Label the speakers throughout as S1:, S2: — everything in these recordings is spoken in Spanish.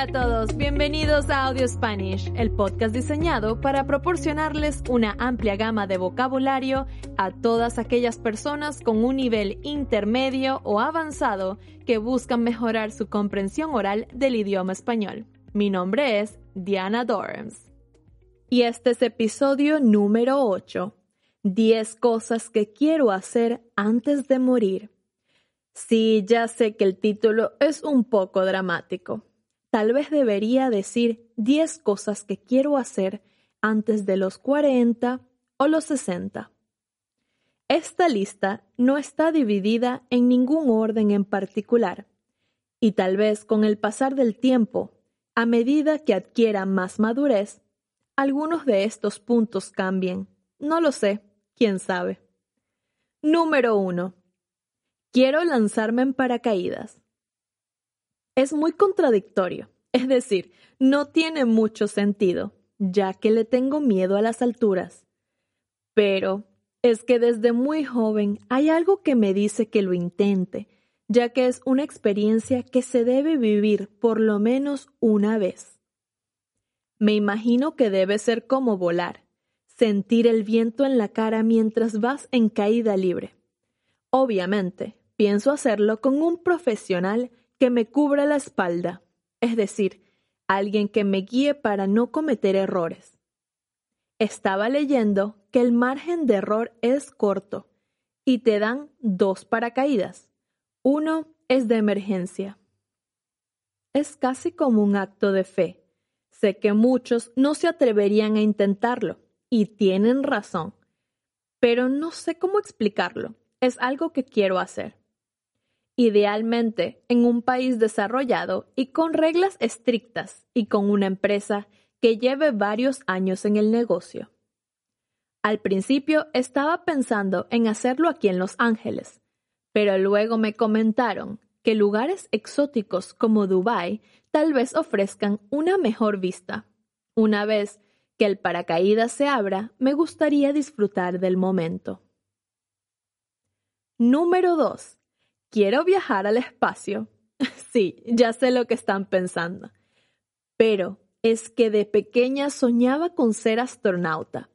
S1: Hola a todos, bienvenidos a Audio Spanish, el podcast diseñado para proporcionarles una amplia gama de vocabulario a todas aquellas personas con un nivel intermedio o avanzado que buscan mejorar su comprensión oral del idioma español. Mi nombre es Diana Dorms. Y este es episodio número 8. 10 cosas que quiero hacer antes de morir. Sí, ya sé que el título es un poco dramático Tal vez debería decir 10 cosas que quiero hacer antes de los 40 o los 60. Esta lista no está dividida en ningún orden en particular, y tal vez con el pasar del tiempo, a medida que adquiera más madurez, algunos de estos puntos cambien. No lo sé, quién sabe. Número 1. Quiero lanzarme en paracaídas es muy contradictorio, es decir, no tiene mucho sentido, ya que le tengo miedo a las alturas. Pero es que desde muy joven hay algo que me dice que lo intente, ya que es una experiencia que se debe vivir por lo menos una vez. Me imagino que debe ser como volar, sentir el viento en la cara mientras vas en caída libre. Obviamente, pienso hacerlo con un profesional que me cubra la espalda, es decir, alguien que me guíe para no cometer errores. Estaba leyendo que el margen de error es corto y te dan dos paracaídas. Uno es de emergencia. Es casi como un acto de fe. Sé que muchos no se atreverían a intentarlo y tienen razón, pero no sé cómo explicarlo. Es algo que quiero hacer idealmente en un país desarrollado y con reglas estrictas y con una empresa que lleve varios años en el negocio. Al principio estaba pensando en hacerlo aquí en Los Ángeles, pero luego me comentaron que lugares exóticos como Dubái tal vez ofrezcan una mejor vista. Una vez que el paracaídas se abra, me gustaría disfrutar del momento. Número 2 quiero viajar al espacio. sí, ya sé lo que están pensando. Pero es que de pequeña soñaba con ser astronauta.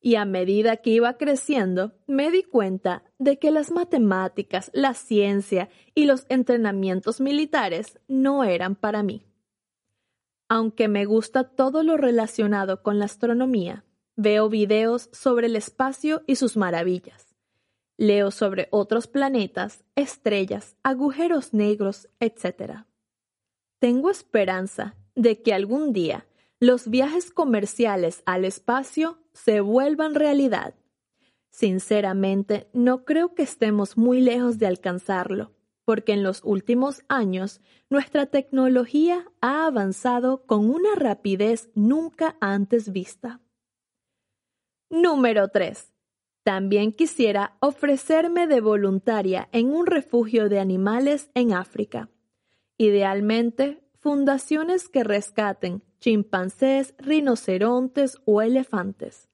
S1: Y a medida que iba creciendo, me di cuenta de que las matemáticas, la ciencia y los entrenamientos militares no eran para mí. Aunque me gusta todo lo relacionado con la astronomía, veo videos sobre el espacio y sus maravillas. Leo sobre otros planetas, estrellas, agujeros negros, etc. Tengo esperanza de que algún día los viajes comerciales al espacio se vuelvan realidad. Sinceramente, no creo que estemos muy lejos de alcanzarlo, porque en los últimos años nuestra tecnología ha avanzado con una rapidez nunca antes vista. Número 3. También quisiera ofrecerme de voluntaria en un refugio de animales en África. Idealmente, fundaciones que rescaten chimpancés, rinocerontes o elefantes.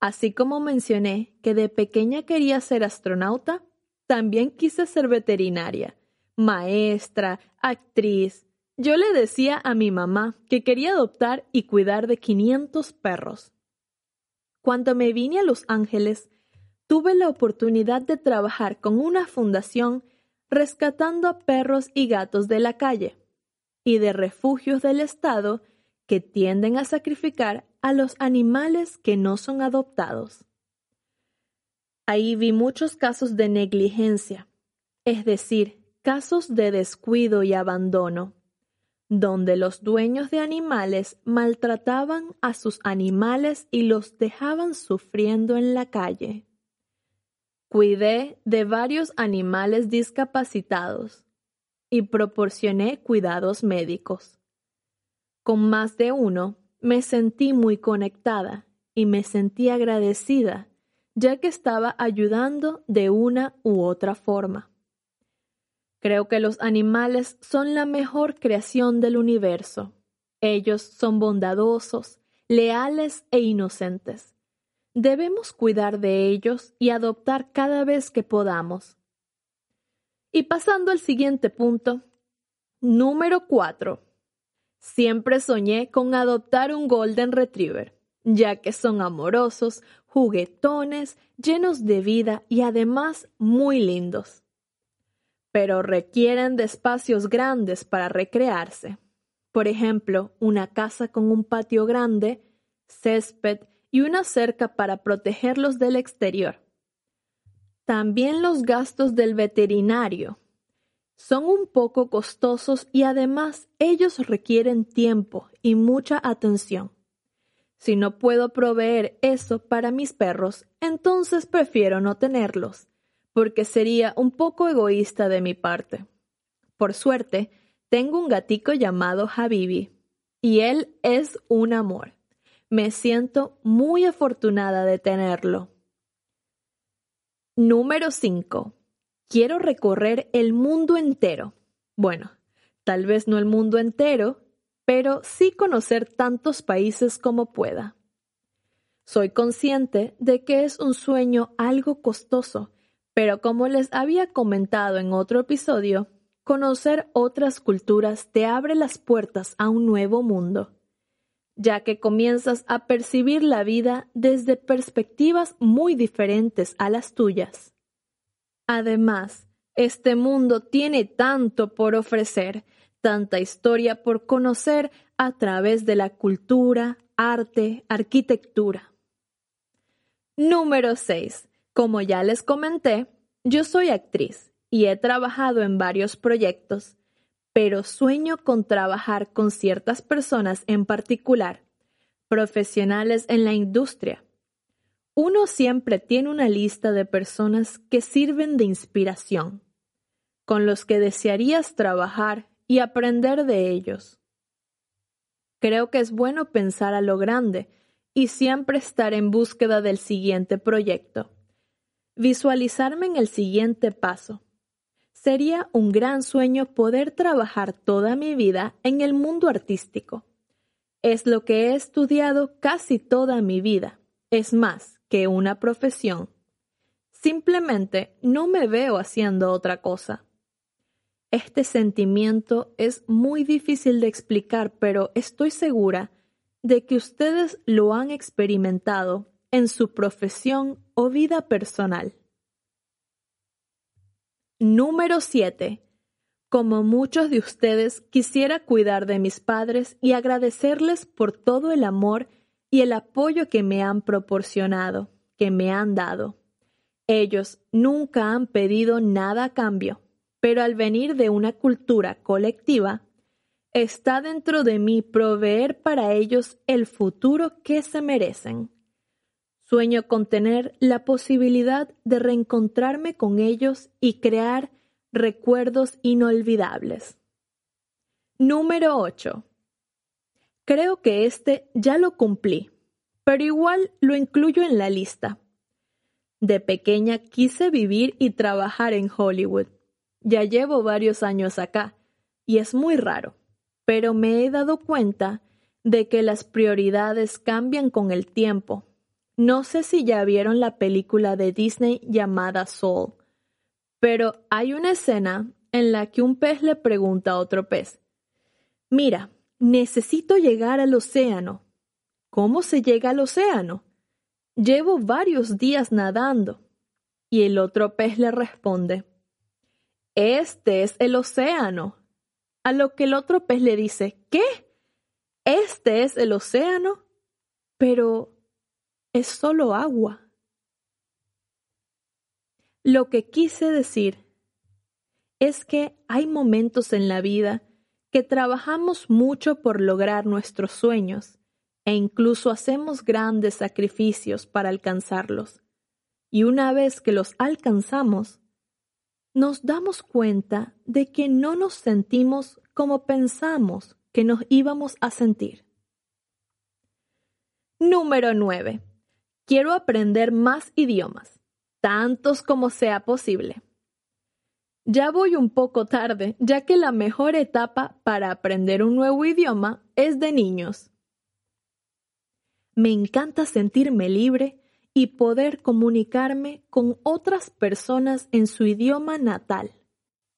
S1: Así como mencioné que de pequeña quería ser astronauta, también quise ser veterinaria, maestra, actriz. Yo le decía a mi mamá que quería adoptar y cuidar de 500 perros. Cuando me vine a Los Ángeles, tuve la oportunidad de trabajar con una fundación rescatando a perros y gatos de la calle y de refugios del Estado que tienden a sacrificar a los animales que no son adoptados. Ahí vi muchos casos de negligencia, es decir, casos de descuido y abandono, donde los dueños de animales maltrataban a sus animales y los dejaban sufriendo en la calle. Cuidé de varios animales discapacitados y proporcioné cuidados médicos. Con más de uno me sentí muy conectada y me sentí agradecida, ya que estaba ayudando de una u otra forma. Creo que los animales son la mejor creación del universo. Ellos son bondadosos, leales e inocentes debemos cuidar de ellos y adoptar cada vez que podamos. Y pasando al siguiente punto, número 4. Siempre soñé con adoptar un Golden Retriever, ya que son amorosos, juguetones, llenos de vida y además muy lindos. Pero requieren de espacios grandes para recrearse. Por ejemplo, una casa con un patio grande, césped y una cerca para protegerlos del exterior. También los gastos del veterinario, son un poco costosos y además ellos requieren tiempo y mucha atención. Si no puedo proveer eso para mis perros, entonces prefiero no tenerlos, porque sería un poco egoísta de mi parte. Por suerte, tengo un gatico llamado Habibi, y él es un amor. Me siento muy afortunada de tenerlo. Número 5. Quiero recorrer el mundo entero. Bueno, tal vez no el mundo entero, pero sí conocer tantos países como pueda. Soy consciente de que es un sueño algo costoso, pero como les había comentado en otro episodio, conocer otras culturas te abre las puertas a un nuevo mundo, ya que comienzas a percibir la vida desde perspectivas muy diferentes a las tuyas. Además, este mundo tiene tanto por ofrecer, tanta historia por conocer a través de la cultura, arte, arquitectura. Número 6. Como ya les comenté, yo soy actriz y he trabajado en varios proyectos, pero sueño con trabajar con ciertas personas en particular, profesionales en la industria, uno siempre tiene una lista de personas que sirven de inspiración, con los que desearías trabajar y aprender de ellos. Creo que es bueno pensar a lo grande y siempre estar en búsqueda del siguiente proyecto. Visualizarme en el siguiente paso. Sería un gran sueño poder trabajar toda mi vida en el mundo artístico. Es lo que he estudiado casi toda mi vida. Es más, que una profesión. Simplemente no me veo haciendo otra cosa. Este sentimiento es muy difícil de explicar, pero estoy segura de que ustedes lo han experimentado en su profesión o vida personal. Número 7. Como muchos de ustedes, quisiera cuidar de mis padres y agradecerles por todo el amor y el apoyo que me han proporcionado, que me han dado. Ellos nunca han pedido nada a cambio, pero al venir de una cultura colectiva, está dentro de mí proveer para ellos el futuro que se merecen. Sueño con tener la posibilidad de reencontrarme con ellos y crear recuerdos inolvidables. Número 8. Creo que este ya lo cumplí, pero igual lo incluyo en la lista. De pequeña quise vivir y trabajar en Hollywood. Ya llevo varios años acá, y es muy raro, pero me he dado cuenta de que las prioridades cambian con el tiempo. No sé si ya vieron la película de Disney llamada Soul, pero hay una escena en la que un pez le pregunta a otro pez, Mira, Necesito llegar al océano. ¿Cómo se llega al océano? Llevo varios días nadando. Y el otro pez le responde, Este es el océano. A lo que el otro pez le dice, ¿qué? ¿Este es el océano? Pero es solo agua. Lo que quise decir es que hay momentos en la vida que trabajamos mucho por lograr nuestros sueños e incluso hacemos grandes sacrificios para alcanzarlos. Y una vez que los alcanzamos, nos damos cuenta de que no nos sentimos como pensamos que nos íbamos a sentir. Número 9. Quiero aprender más idiomas, tantos como sea posible. Ya voy un poco tarde, ya que la mejor etapa para aprender un nuevo idioma es de niños. Me encanta sentirme libre y poder comunicarme con otras personas en su idioma natal,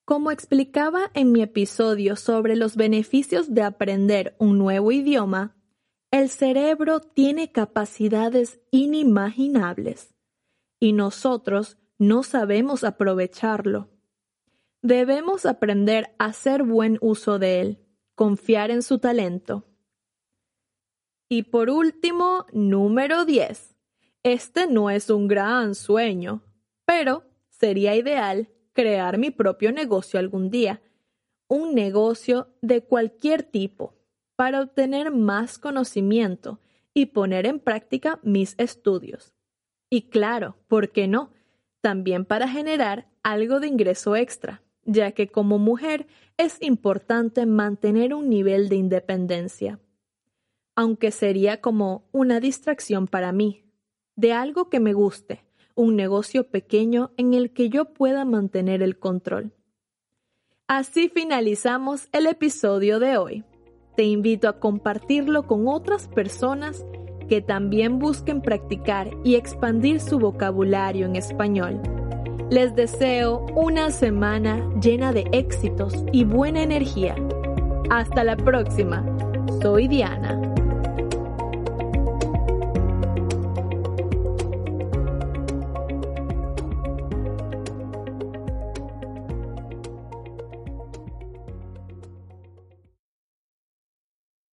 S1: Como explicaba en mi episodio sobre los beneficios de aprender un nuevo idioma, el cerebro tiene capacidades inimaginables y nosotros no sabemos aprovecharlo. Debemos aprender a hacer buen uso de él, confiar en su talento. Y por último, número 10. Este no es un gran sueño, pero sería ideal crear mi propio negocio algún día, un negocio de cualquier tipo, para obtener más conocimiento y poner en práctica mis estudios. Y claro, ¿por qué no? También para generar algo de ingreso extra, ya que como mujer es importante mantener un nivel de independencia. Aunque sería como una distracción para mí, de algo que me guste, un negocio pequeño en el que yo pueda mantener el control. Así finalizamos el episodio de hoy. Te invito a compartirlo con otras personas que también busquen practicar y expandir su vocabulario en español. Les deseo una semana llena de éxitos y buena energía. Hasta la próxima. Soy Diana.